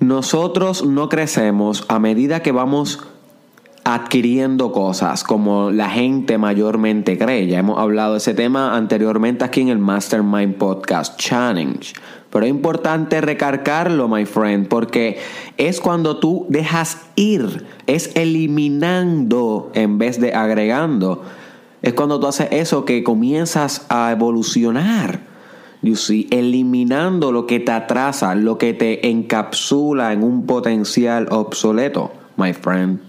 nosotros no crecemos a medida que vamos adquiriendo cosas como la gente mayormente cree. Ya hemos hablado de ese tema anteriormente aquí en el Mastermind Podcast Challenge. Pero es importante recargarlo, my friend, porque es cuando tú dejas ir, es eliminando en vez de agregando. Es cuando tú haces eso que comienzas a evolucionar. You see, eliminando lo que te atrasa, lo que te encapsula en un potencial obsoleto, my friend.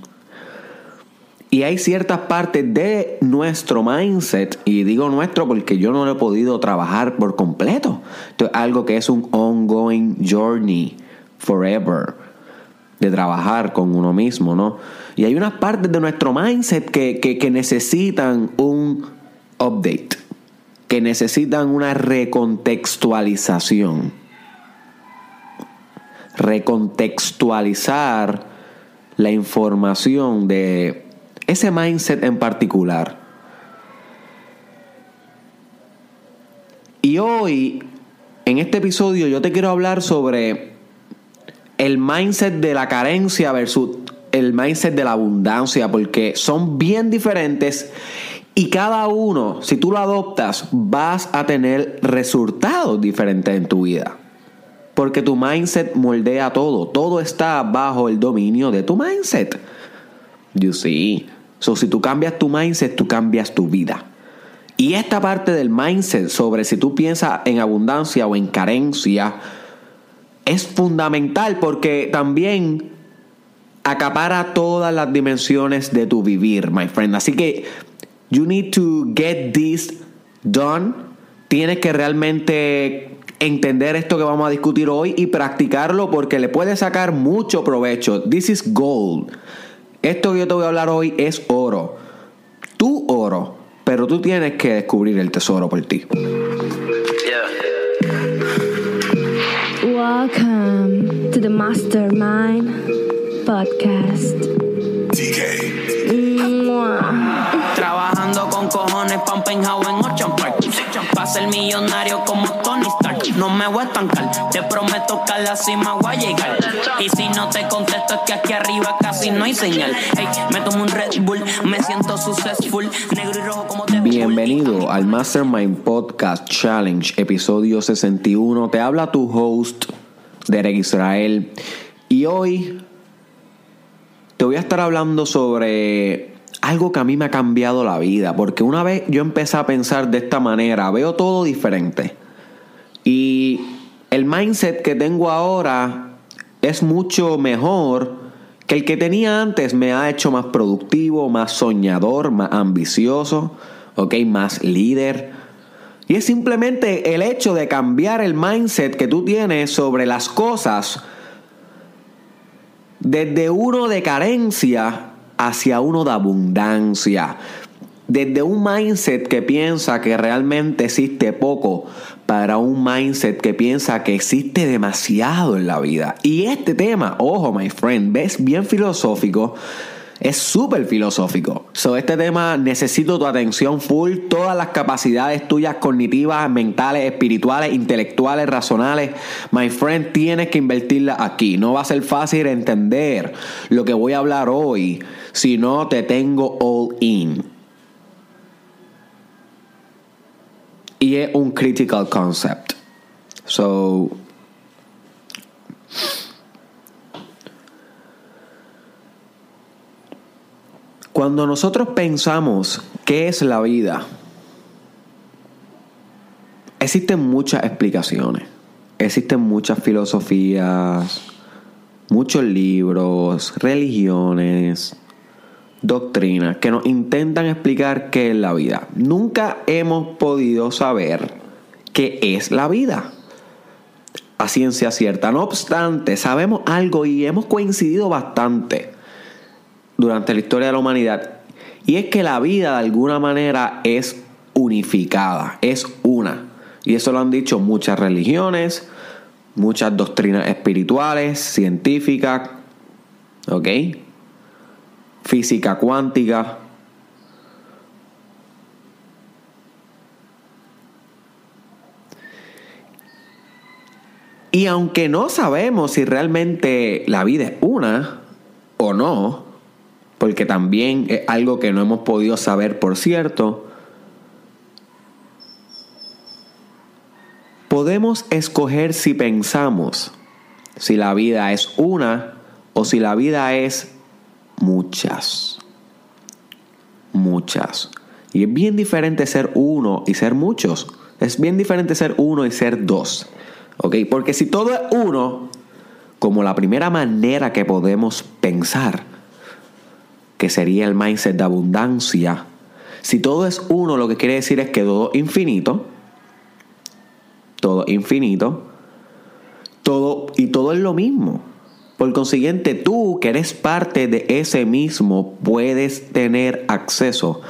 Y hay ciertas partes de nuestro mindset, y digo nuestro porque yo no lo he podido trabajar por completo. Esto es algo que es un ongoing journey, forever, de trabajar con uno mismo, ¿no? Y hay unas partes de nuestro mindset que, que necesitan un update, que necesitan una recontextualización. Recontextualizar la información de ese mindset en particular. Y hoy, en este episodio, yo te quiero hablar sobre el mindset de la carencia versus el mindset de la abundancia, porque son bien diferentes y cada uno, si tú lo adoptas, vas a tener resultados diferentes en tu vida. Porque tu mindset moldea todo, todo está bajo el dominio de tu mindset. You see. So, si tú cambias tu mindset, tú cambias tu vida. Y esta parte del mindset sobre si tú piensas en abundancia o en carencia es fundamental porque también acapara todas las dimensiones de tu vivir, my friend. Así que you need to get this done. Tienes que realmente entender esto que vamos a discutir hoy y practicarlo porque le puedes sacar mucho provecho. This is gold. Esto que yo te voy a hablar hoy es oro. Tu oro. Pero tú tienes que descubrir el tesoro por ti. Welcome to the Mastermind Podcast. Trabajando con cojones, Pampenhau en Ocean Park. Pa' ser millonario como Tony Stark. No me voy a estancar, te prometo que a la cima voy a llegar. Y si no te contesto es que aquí arriba casi no hay señal. Hey, me tomo un Red Bull, me siento successful. Negro y rojo como te Bienvenido al Mastermind Podcast Challenge, episodio 61. Te habla tu host, Derek Israel. Y hoy te voy a estar hablando sobre algo que a mí me ha cambiado la vida. Porque una vez yo empecé a pensar de esta manera, veo todo diferente. Y el mindset que tengo ahora es mucho mejor que el que tenía antes. Me ha hecho más productivo, más soñador, más ambicioso, ¿ok? Más líder. Y es simplemente el hecho de cambiar el mindset que tú tienes sobre las cosas desde uno de carencia hacia uno de abundancia. Desde un mindset que piensa que realmente existe poco para un mindset que piensa que existe demasiado en la vida. Y este tema, ojo, my friend, ves bien filosófico. Es súper filosófico. So, este tema necesito tu atención full. Todas las capacidades tuyas cognitivas, mentales, espirituales, intelectuales, racionales. My friend, tienes que invertirla aquí. No va a ser fácil entender lo que voy a hablar hoy si no te tengo all in. Y es un critical concept. So, Cuando nosotros pensamos qué es la vida, existen muchas explicaciones, existen muchas filosofías, muchos libros, religiones, doctrinas que nos intentan explicar qué es la vida. Nunca hemos podido saber qué es la vida a ciencia cierta. No obstante, sabemos algo y hemos coincidido bastante durante la historia de la humanidad. Y es que la vida de alguna manera es unificada, es una. Y eso lo han dicho muchas religiones, muchas doctrinas espirituales, científicas, ¿ok? Física cuántica. Y aunque no sabemos si realmente la vida es una o no, porque también es algo que no hemos podido saber por cierto, podemos escoger si pensamos si la vida es una o si la vida es muchas. Muchas. Y es bien diferente ser uno y ser muchos. Es bien diferente ser uno y ser dos. ¿Ok? Porque si todo es uno, como la primera manera que podemos pensar, que sería el mindset de abundancia, si todo es uno, lo que quiere decir es que todo infinito, todo infinito, todo y todo es lo mismo. Por consiguiente, tú que eres parte de ese mismo, puedes tener acceso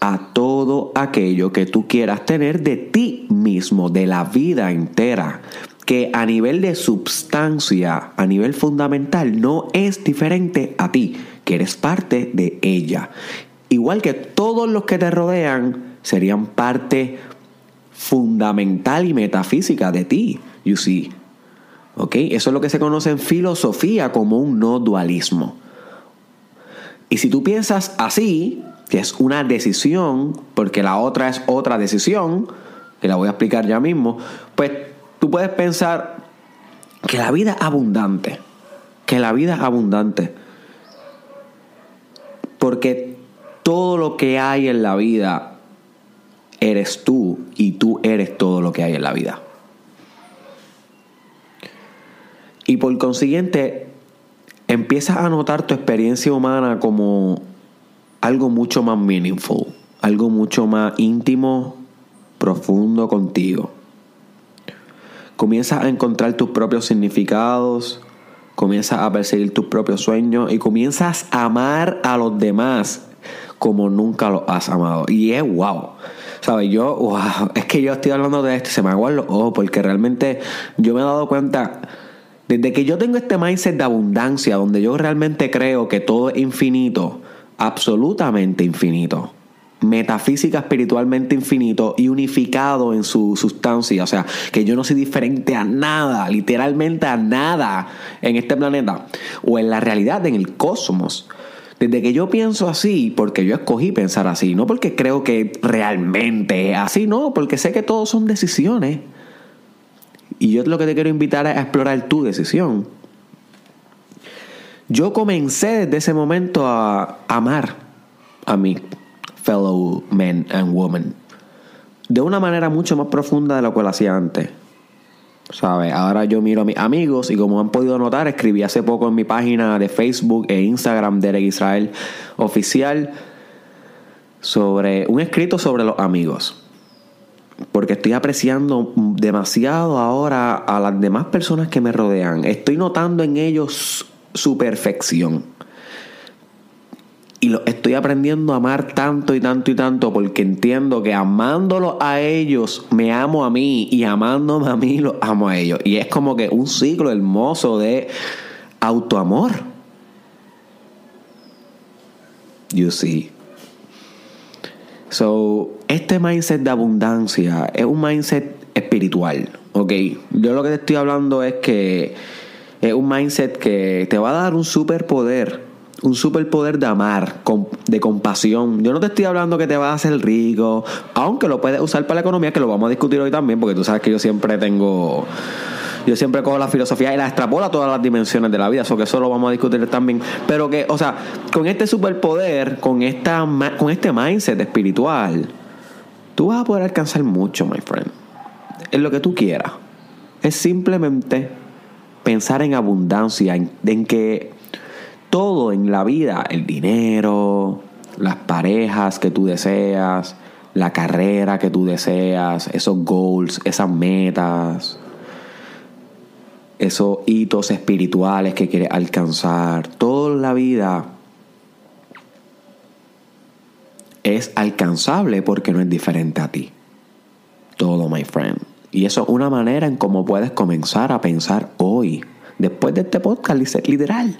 a todo aquello que tú quieras tener de ti mismo, de la vida entera, que a nivel de substancia, a nivel fundamental, no es diferente a ti, que eres parte de ella. Igual que todos los que te rodean serían parte fundamental y metafísica de ti, you see. ¿Ok? Eso es lo que se conoce en filosofía como un no dualismo. Y si tú piensas así, que es una decisión, porque la otra es otra decisión, que la voy a explicar ya mismo, pues tú puedes pensar que la vida es abundante, que la vida es abundante, porque todo lo que hay en la vida eres tú y tú eres todo lo que hay en la vida. Y por consiguiente, empiezas a notar tu experiencia humana como algo mucho más meaningful, algo mucho más íntimo, profundo contigo. Comienzas a encontrar tus propios significados, comienzas a perseguir tus propios sueños y comienzas a amar a los demás como nunca los has amado. Y es wow. ¿Sabes? Yo, wow, es que yo estoy hablando de esto y se me aguan los ojos porque realmente yo me he dado cuenta desde que yo tengo este mindset de abundancia, donde yo realmente creo que todo es infinito, absolutamente infinito, metafísica espiritualmente infinito y unificado en su sustancia, o sea, que yo no soy diferente a nada, literalmente a nada en este planeta o en la realidad, en el cosmos. Desde que yo pienso así, porque yo escogí pensar así, no porque creo que realmente es así, no, porque sé que todo son decisiones. Y yo lo que te quiero invitar es a explorar tu decisión. Yo comencé desde ese momento a amar a mi fellow men and women de una manera mucho más profunda de lo que lo hacía antes. ¿Sabes? Ahora yo miro a mis amigos y como han podido notar, escribí hace poco en mi página de Facebook e Instagram de Israel Oficial sobre un escrito sobre los amigos porque estoy apreciando demasiado ahora a las demás personas que me rodean. Estoy notando en ellos su perfección. Y lo estoy aprendiendo a amar tanto y tanto y tanto porque entiendo que amándolos a ellos me amo a mí y amándome a mí los amo a ellos. Y es como que un ciclo hermoso de autoamor. You see. So, este mindset de abundancia es un mindset espiritual, ¿ok? Yo lo que te estoy hablando es que es un mindset que te va a dar un superpoder, un superpoder de amar, de compasión. Yo no te estoy hablando que te va a hacer rico, aunque lo puedes usar para la economía, que lo vamos a discutir hoy también, porque tú sabes que yo siempre tengo yo siempre cojo la filosofía y la extrapola a todas las dimensiones de la vida, eso que eso lo vamos a discutir también. Pero que, o sea, con este superpoder, con, esta, con este mindset espiritual, tú vas a poder alcanzar mucho, my friend. En lo que tú quieras. Es simplemente pensar en abundancia, en que todo en la vida, el dinero, las parejas que tú deseas, la carrera que tú deseas, esos goals, esas metas, esos hitos espirituales que quieres alcanzar, toda la vida es alcanzable porque no es diferente a ti. Todo, my friend. Y eso es una manera en cómo puedes comenzar a pensar hoy, después de este podcast literal.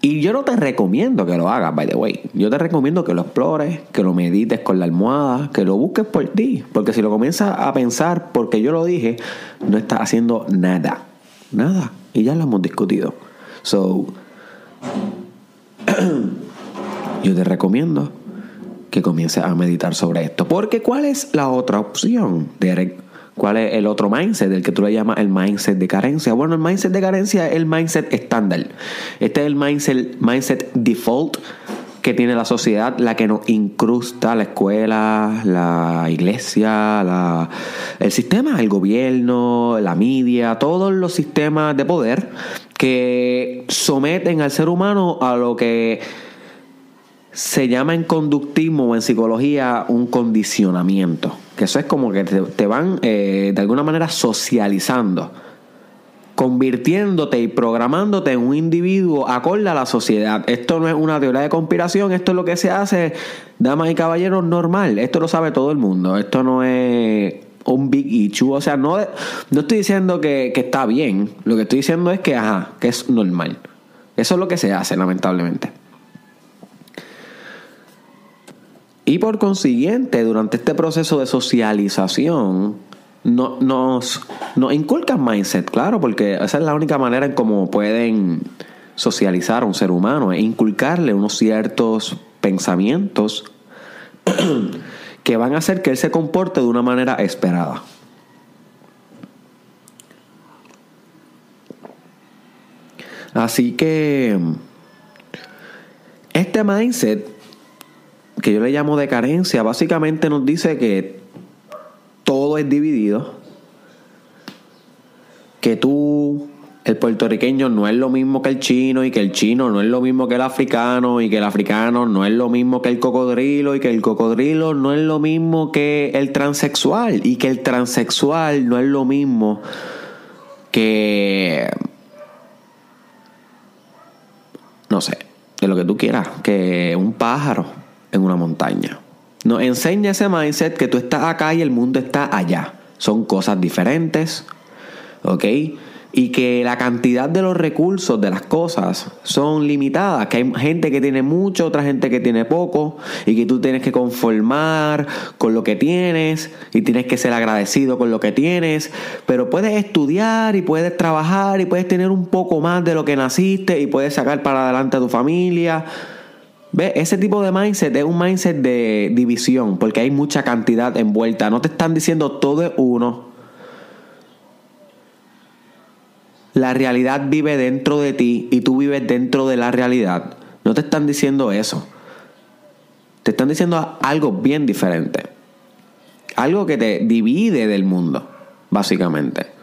Y yo no te recomiendo que lo hagas, by the way. Yo te recomiendo que lo explores, que lo medites con la almohada, que lo busques por ti. Porque si lo comienzas a pensar porque yo lo dije, no estás haciendo nada. Nada. Y ya lo hemos discutido. So, yo te recomiendo que comiences a meditar sobre esto. Porque ¿cuál es la otra opción? ¿Cuál es el otro mindset del que tú le llamas el mindset de carencia? Bueno, el mindset de carencia es el mindset estándar. Este es el mindset, mindset default que tiene la sociedad, la que nos incrusta la escuela, la iglesia, la, el sistema, el gobierno, la media, todos los sistemas de poder que someten al ser humano a lo que se llama en conductismo o en psicología un condicionamiento. Que eso es como que te, van eh, de alguna manera socializando, convirtiéndote y programándote en un individuo acorde a la sociedad. Esto no es una teoría de conspiración, esto es lo que se hace, damas y caballeros, normal. Esto lo sabe todo el mundo. Esto no es un big issue. O sea, no, no estoy diciendo que, que está bien. Lo que estoy diciendo es que, ajá, que es normal. Eso es lo que se hace, lamentablemente. Y por consiguiente, durante este proceso de socialización, no, nos, inculcan mindset, claro, porque esa es la única manera en cómo pueden socializar a un ser humano, es inculcarle unos ciertos pensamientos que van a hacer que él se comporte de una manera esperada. Así que este mindset que yo le llamo de carencia, básicamente nos dice que todo es dividido, que tú, el puertorriqueño no es lo mismo que el chino y que el chino no es lo mismo que el africano y que el africano no es lo mismo que el cocodrilo y que el cocodrilo no es lo mismo que el transexual y que el transexual no es lo mismo que... no sé, de lo que tú quieras, que un pájaro en una montaña. Nos enseña ese mindset que tú estás acá y el mundo está allá. Son cosas diferentes, ¿ok? Y que la cantidad de los recursos de las cosas son limitadas, que hay gente que tiene mucho, otra gente que tiene poco, y que tú tienes que conformar con lo que tienes, y tienes que ser agradecido con lo que tienes, pero puedes estudiar y puedes trabajar y puedes tener un poco más de lo que naciste y puedes sacar para adelante a tu familia ¿Ve? Ese tipo de mindset es un mindset de división, porque hay mucha cantidad envuelta. No te están diciendo todo es uno. La realidad vive dentro de ti y tú vives dentro de la realidad. No te están diciendo eso. Te están diciendo algo bien diferente. Algo que te divide del mundo, básicamente.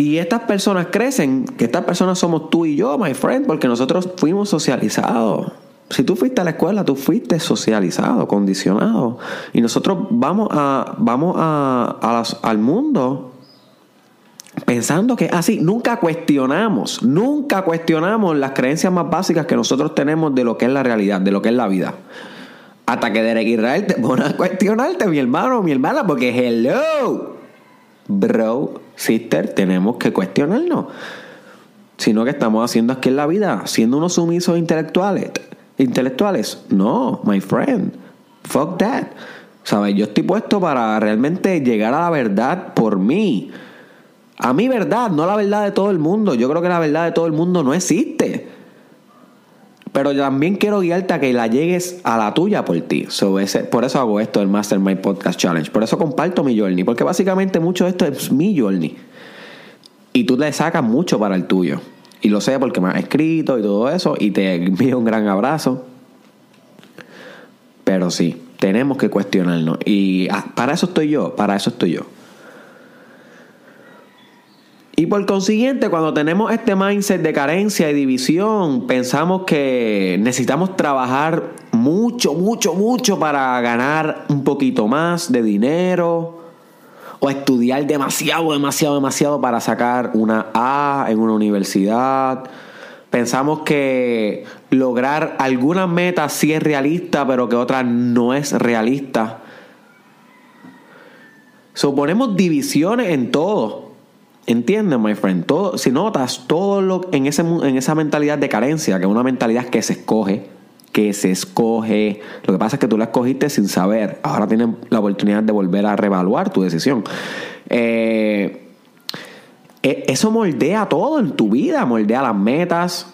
Y estas personas crecen, que estas personas somos tú y yo, my friend, porque nosotros fuimos socializados. Si tú fuiste a la escuela, tú fuiste socializado, condicionado. Y nosotros vamos, a, vamos a, al mundo pensando que así, nunca cuestionamos, nunca cuestionamos las creencias más básicas que nosotros tenemos de lo que es la realidad, de lo que es la vida. Hasta que Derek Israel te pone a cuestionarte, mi hermano, mi hermana, porque hello bro, sister, tenemos que cuestionarnos. Sino que estamos haciendo aquí en la vida, siendo unos sumisos intelectuales. Intelectuales. No, my friend. Fuck that. ¿Sabes? Yo estoy puesto para realmente llegar a la verdad por mí. A mi verdad, no la verdad de todo el mundo. Yo creo que la verdad de todo el mundo no existe. Pero también quiero guiarte a que la llegues a la tuya por ti. por eso hago esto, el Mastermind Podcast Challenge. Por eso comparto mi journey. Porque básicamente mucho de esto es mi journey. Y tú le sacas mucho para el tuyo. Y lo sé porque me has escrito y todo eso. Y te envío un gran abrazo. Pero sí, tenemos que cuestionarnos. Y ah, para eso estoy yo. Para eso estoy yo. Y por consiguiente, cuando tenemos este mindset de carencia y división, pensamos que necesitamos trabajar mucho, mucho, mucho para ganar un poquito más de dinero. O estudiar demasiado, demasiado, demasiado para sacar una A en una universidad. Pensamos que lograr alguna meta sí es realista, pero que otra no es realista. Suponemos divisiones en todo ¿Entiendes, my friend? Todo, si notas, todo lo en, ese, en esa mentalidad de carencia, que es una mentalidad que se escoge, que se escoge. Lo que pasa es que tú la escogiste sin saber. Ahora tienes la oportunidad de volver a reevaluar tu decisión. Eh, e, eso moldea todo en tu vida, moldea las metas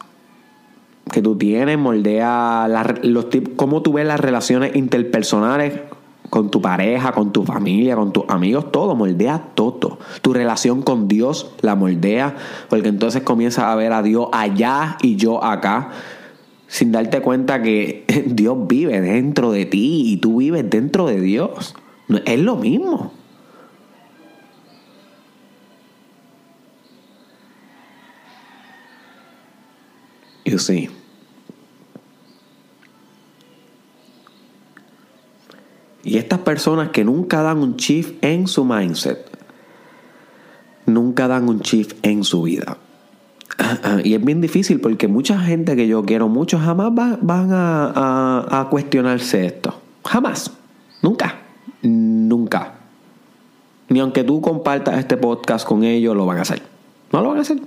que tú tienes, moldea los cómo tú ves las relaciones interpersonales con tu pareja, con tu familia, con tus amigos, todo, moldea todo. Tu relación con Dios la moldea, porque entonces comienzas a ver a Dios allá y yo acá sin darte cuenta que Dios vive dentro de ti y tú vives dentro de Dios. Es lo mismo. You see. Y estas personas que nunca dan un shift en su mindset, nunca dan un shift en su vida. Y es bien difícil porque mucha gente que yo quiero mucho jamás van a, cuestionarse esto. Jamás. Nunca. Nunca. Ni aunque tú compartas este podcast con ellos, lo van a hacer. No lo van a hacer.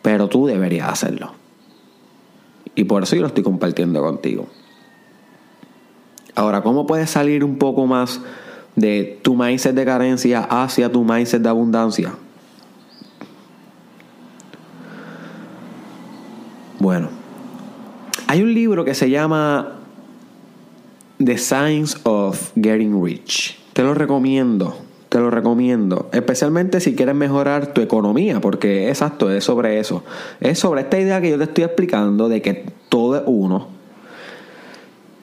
Pero tú deberías hacerlo. Y por eso yo lo estoy compartiendo contigo. Ahora, ¿cómo puedes salir un poco más de tu mindset de carencia hacia tu mindset de abundancia? Bueno, hay un libro que se llama The Science of Getting Rich. Te lo recomiendo, te lo recomiendo. Especialmente si quieres mejorar tu economía, porque exacto, es sobre eso. Es sobre esta idea que yo te estoy explicando de que todo es uno.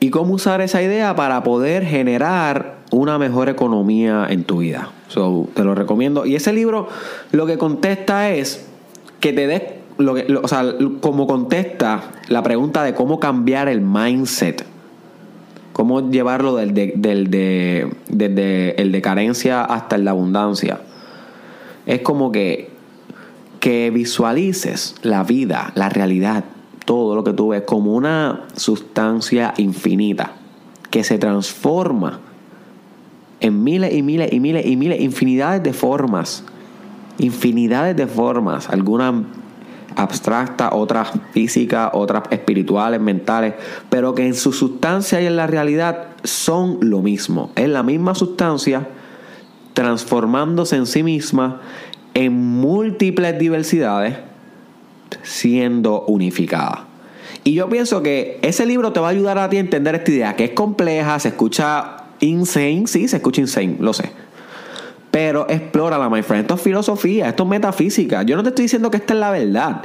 Y cómo usar esa idea para poder generar una mejor economía en tu vida. te lo recomiendo. Y ese libro lo que contesta es que te des lo que, o sea, como contesta la pregunta de cómo cambiar el mindset, cómo llevarlo del de, del de, el de carencia hasta el de abundancia, es como que, que visualices la vida, la realidad, todo lo que tú ves como una sustancia infinita que se transforma en miles y miles y miles y miles, infinidades de formas, infinidades de formas, algunas abstractas, otras físicas, otras espirituales, mentales, pero que en su sustancia y en la realidad son lo mismo. Es la misma sustancia transformándose en sí misma en múltiples diversidades, siendo unificada. Y yo pienso que ese libro te va a ayudar a ti a entender esta idea, que es compleja, se escucha insane, sí, se escucha insane, lo sé. Pero explórala, my friend. Esto es filosofía, esto es metafísica. Yo no te estoy diciendo que esta es la verdad.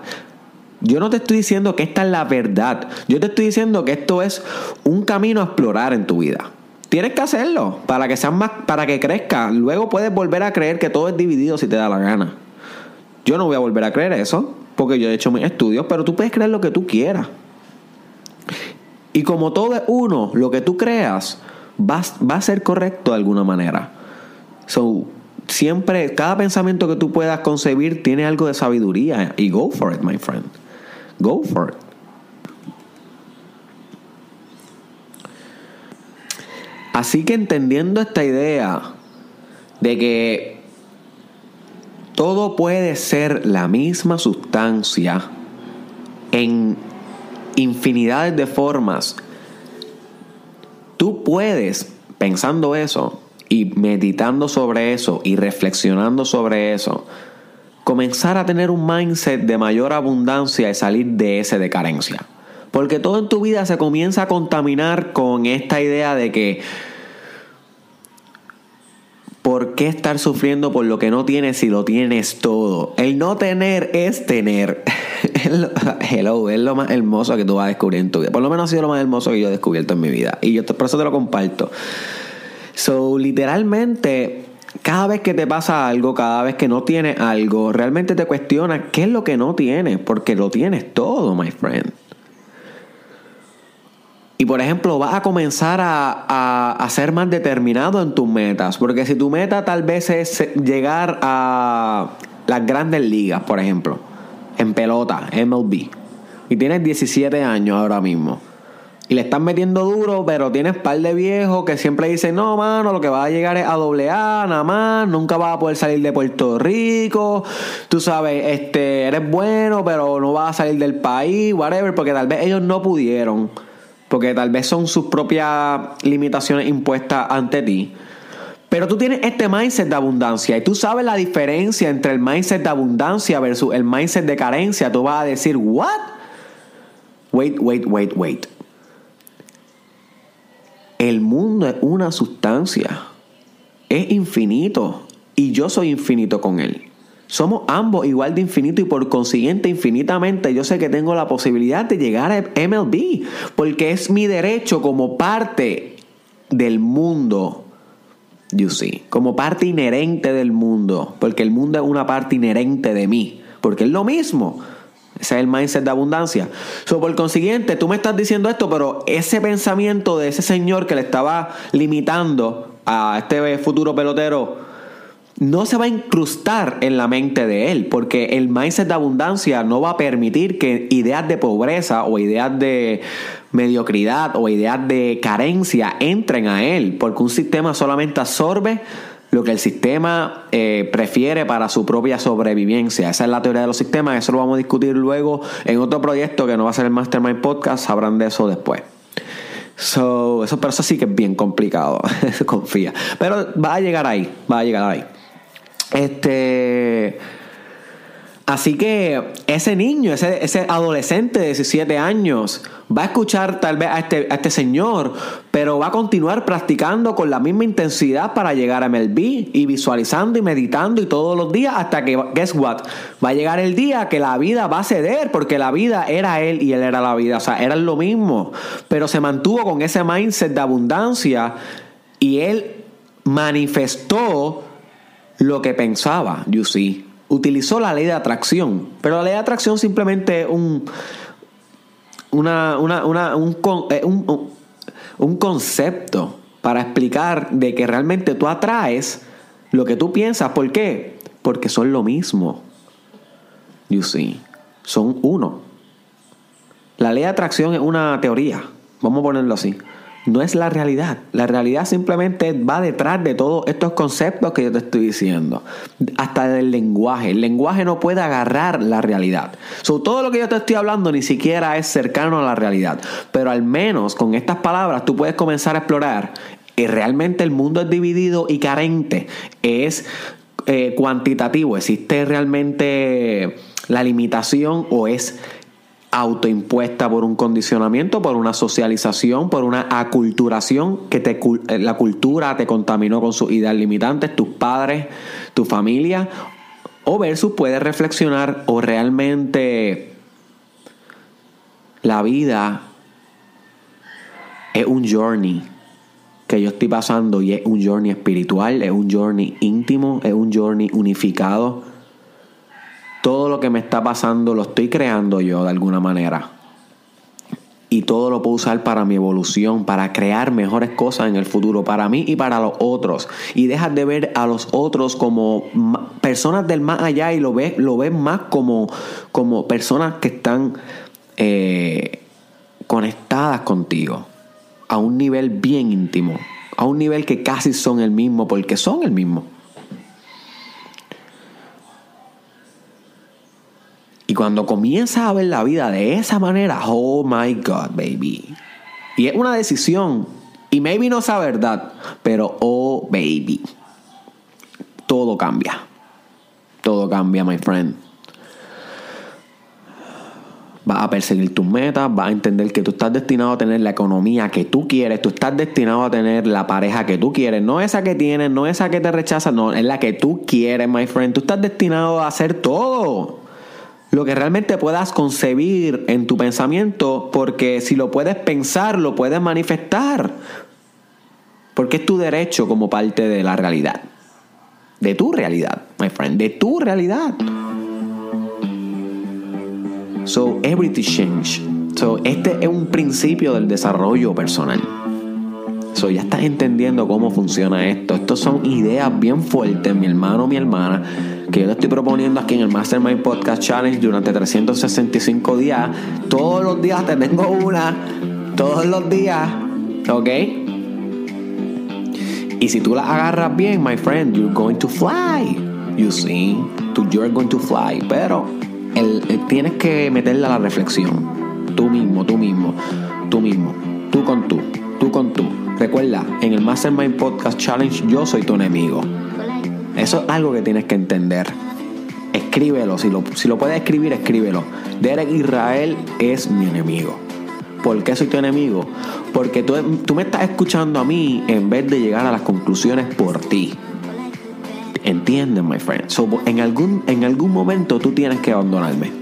Yo no te estoy diciendo que esta es la verdad. Yo te estoy diciendo que esto es un camino a explorar en tu vida. Tienes que hacerlo para que seas más, para que crezca. Luego puedes volver a creer que todo es dividido si te da la gana. Yo no voy a volver a creer eso, porque yo he hecho mis estudios, pero tú puedes creer lo que tú quieras. Y como todo es uno, lo que tú creas va, va a ser correcto de alguna manera. So, siempre, cada pensamiento que tú puedas concebir tiene algo de sabiduría. Y go for it, my friend. Go for it. Así que entendiendo esta idea de que todo puede ser la misma sustancia en infinidades de formas, tú puedes, pensando eso, y meditando sobre eso y reflexionando sobre eso, comenzar a tener un mindset de mayor abundancia y salir de ese de carencia. Porque todo en tu vida se comienza a contaminar con esta idea de que ¿por qué estar sufriendo por lo que no tienes si lo tienes todo? El no tener es tener. Hello, es lo más hermoso que tú vas a descubrir en tu vida. Por lo menos ha sido lo más hermoso que yo he descubierto en mi vida. Y yo por eso te lo comparto. So, literalmente, cada vez que te pasa algo, cada vez que no tienes algo, realmente te cuestionas qué es lo que no tienes, porque lo tienes todo, my friend. Y por ejemplo, vas a comenzar a, a, ser más determinado en tus metas. Porque si tu meta tal vez es llegar a las grandes ligas, por ejemplo, en pelota, MLB, y tienes 17 años ahora mismo, y le están metiendo duro, pero tienes par de viejos que siempre dicen, no, mano, lo que va a llegar es a doble A, nada más, nunca vas a poder salir de Puerto Rico, tú sabes, este, eres bueno, pero no vas a salir del país, whatever, porque tal vez ellos no pudieron, porque tal vez son sus propias limitaciones impuestas ante ti. Pero tú tienes este mindset de abundancia y tú sabes la diferencia entre el mindset de abundancia versus el mindset de carencia. Tú vas a decir, ¿what? Wait, wait, wait, wait. El mundo es una sustancia. Es infinito. Y yo soy infinito con él. Somos ambos igual de infinito y por consiguiente infinitamente yo sé que tengo la posibilidad de llegar a MLB. Porque es mi derecho como parte del mundo. You see. Como parte inherente del mundo. Porque el mundo es una parte inherente de mí. Porque es lo mismo. Ese es el mindset de abundancia. So, por consiguiente, tú me estás diciendo esto, pero ese pensamiento de ese señor que le estaba limitando a este futuro pelotero no se va a incrustar en la mente de él, porque el mindset de abundancia no va a permitir que ideas de pobreza o ideas de mediocridad o ideas de carencia entren a él, porque un sistema solamente absorbe lo que el sistema eh, prefiere para su propia sobrevivencia. Esa es la teoría de los sistemas, eso lo vamos a discutir luego en otro proyecto que no va a ser el Mastermind Podcast, sabrán de eso después. So, eso, pero eso sí que es bien complicado, confía. Pero va a llegar ahí, va a llegar ahí. Este Así que ese niño, ese, ese, adolescente de 17 años, va a escuchar tal vez a este, a este señor, pero va a continuar practicando con la misma intensidad para llegar a MLB y visualizando y meditando y todos los días hasta que, guess what, va a llegar el día que la vida va a ceder, porque la vida era él y él era la vida, o sea, eran lo mismo, pero se mantuvo con ese mindset de abundancia y él manifestó lo que pensaba, you see utilizó la ley de atracción, pero la ley de atracción simplemente un, una, eh, un, un, concepto para explicar de que realmente tú atraes lo que tú piensas. ¿Por qué? Porque son lo mismo. You see. Son uno. La ley de atracción es una teoría. Vamos a ponerlo así no es la realidad. La realidad simplemente va detrás de todos estos conceptos que yo te estoy diciendo. Hasta del lenguaje. El lenguaje no puede agarrar la realidad. Todo lo que yo te estoy hablando ni siquiera es cercano a la realidad. Pero al menos con estas palabras tú puedes comenzar a explorar. Y realmente el mundo es dividido y carente. Es eh, cuantitativo. ¿Existe realmente la limitación o es autoimpuesta por un condicionamiento, por una socialización, por una aculturación que te, eh, la cultura te contaminó con sus ideas limitantes, tus padres, tu familia, o versus puedes reflexionar o realmente la vida es un journey que yo estoy pasando y es un journey espiritual, es un journey íntimo, es un journey unificado todo lo que me está pasando lo estoy creando yo de alguna manera. Y todo lo puedo usar para mi evolución, para crear mejores cosas en el futuro, para mí y para los otros. Y dejas de ver a los otros como personas del más allá y lo ves, lo ves más como, como personas que están eh, conectadas contigo a un nivel bien íntimo, a un nivel que casi son el mismo porque son el mismo. Y cuando comienzas a ver la vida de esa manera, oh my God, baby. Y es una decisión. Y maybe no es verdad, pero oh baby. Todo cambia. Todo cambia, my friend. Vas a perseguir tus metas, vas a entender que tú estás destinado a tener la economía que tú quieres, tú estás destinado a tener la pareja que tú quieres, no esa que tienes, no esa que te rechaza, no, es la que tú quieres, my friend. Tú estás destinado a hacer todo lo que realmente puedas concebir en tu pensamiento, porque si lo puedes pensar, lo puedes manifestar. Porque es tu derecho como parte de la realidad. De tu realidad, my friend, de tu realidad. So, everything change. So, este es un principio del desarrollo personal. Ya estás entendiendo cómo funciona esto. Estos son ideas bien fuertes, mi hermano, mi hermana que yo te estoy proponiendo aquí en el Mastermind Podcast Challenge durante 365 días. Todos los días te tengo una todos los días, ¿ok? Y si tú las agarras bien, my friend, you're going to fly. You see, you're going to fly. Pero tienes que meterle a la reflexión. Tú mismo, tú mismo, tú mismo. Tú con tú, tú con tú. Recuerda, en el Mastermind Podcast Challenge yo soy tu enemigo. Eso es algo que tienes que entender. Escríbelo, si lo, si lo puedes escribir, escríbelo. Derek Israel es mi enemigo. ¿Por qué soy tu enemigo? Porque tú, tú me estás escuchando a mí en vez de llegar a las conclusiones por ti. ¿Entiendes, my friend? en, algún, en algún momento tú tienes que abandonarme.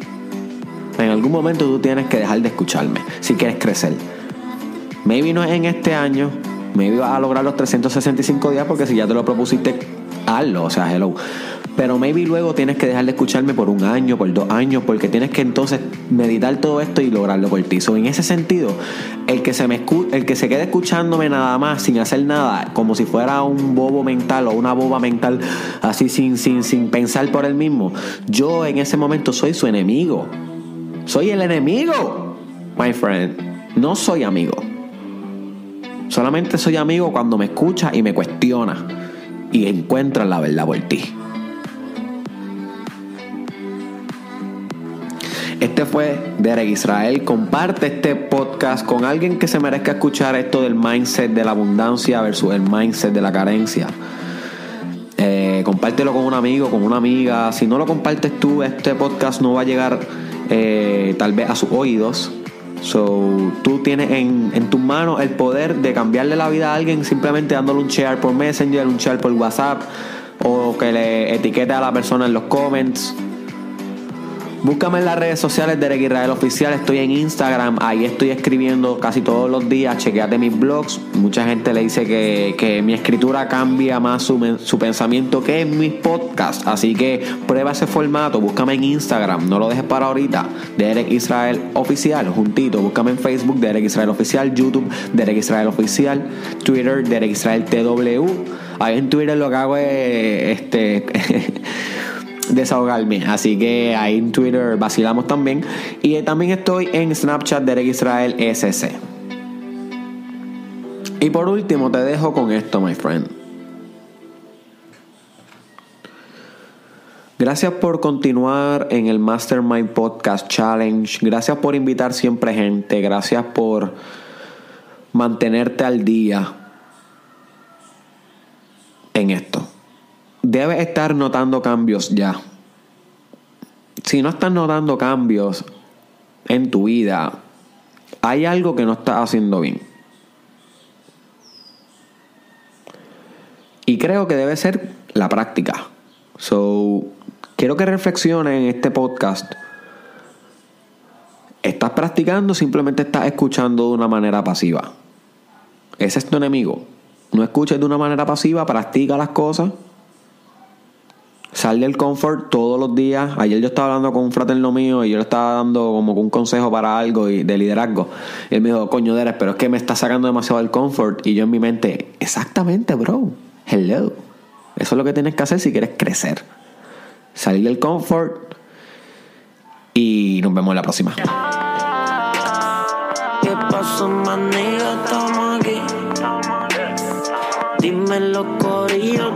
En algún momento tú tienes que dejar de escucharme si quieres crecer. Maybe no es en este año, maybe vas a lograr los 365 días porque si ya te lo propusiste, hazlo, o sea, hello. Pero maybe luego tienes que dejar de escucharme por un año, por dos años, porque tienes que entonces meditar todo esto y lograrlo por ti. So, en ese sentido, el que se me el que se quede escuchándome nada más sin hacer nada, como si fuera un bobo mental o una boba mental, así sin, sin, sin pensar por él mismo, yo en ese momento soy su enemigo. Soy el enemigo, my friend. No soy amigo. Solamente soy amigo cuando me escucha y me cuestiona y encuentra la verdad por ti. Este fue Derek Israel. Comparte este podcast con alguien que se merezca escuchar esto del mindset de la abundancia versus el mindset de la carencia. Eh, compártelo con un amigo, con una amiga. Si no lo compartes tú, este podcast no va a llegar eh, tal vez a sus oídos. So, tú tienes en, en tus manos el poder de cambiarle la vida a alguien simplemente dándole un share por Messenger, un share por WhatsApp o que le etiquete a la persona en los comments. Búscame en las redes sociales de Israel Oficial. Estoy en Instagram. Ahí estoy escribiendo casi todos los días. Chequeate mis blogs. Mucha gente le dice que, mi escritura cambia más su, su, pensamiento que en mis podcasts. Así que prueba ese formato. Búscame en Instagram. No lo dejes para ahorita. Derek Israel Oficial. Juntito. Búscame en Facebook. Derek Israel Oficial. YouTube. Derek Israel Oficial. Twitter. Derek Israel TW. Ahí en Twitter lo que hago es este. desahogarme. Así que ahí en Twitter vacilamos también. Y también estoy en Snapchat de Israel SC. Y por último te dejo con esto, my friend. Gracias por continuar en el Mastermind Podcast Challenge. Gracias por invitar siempre gente. Gracias por mantenerte al día en esto debes estar notando cambios ya. Si no estás notando cambios en tu vida, hay algo que no estás haciendo bien. Y creo que debe ser la práctica. So, quiero que reflexiones en este podcast. ¿Estás practicando simplemente estás escuchando de una manera pasiva? Ese es tu enemigo. No escuches de una manera pasiva, practica las cosas Sal del comfort todos los días. Ayer yo estaba hablando con un fraterno mío y yo le estaba dando como un consejo para algo y de liderazgo. Él me dijo, coño, Derek, pero es que me está sacando demasiado del comfort. Y yo en mi mente, exactamente, bro. Hello. Eso es lo que tienes que hacer si quieres crecer. Salir del comfort. Y nos vemos en la próxima. ¿Qué pasó, aquí. Dime los corillos,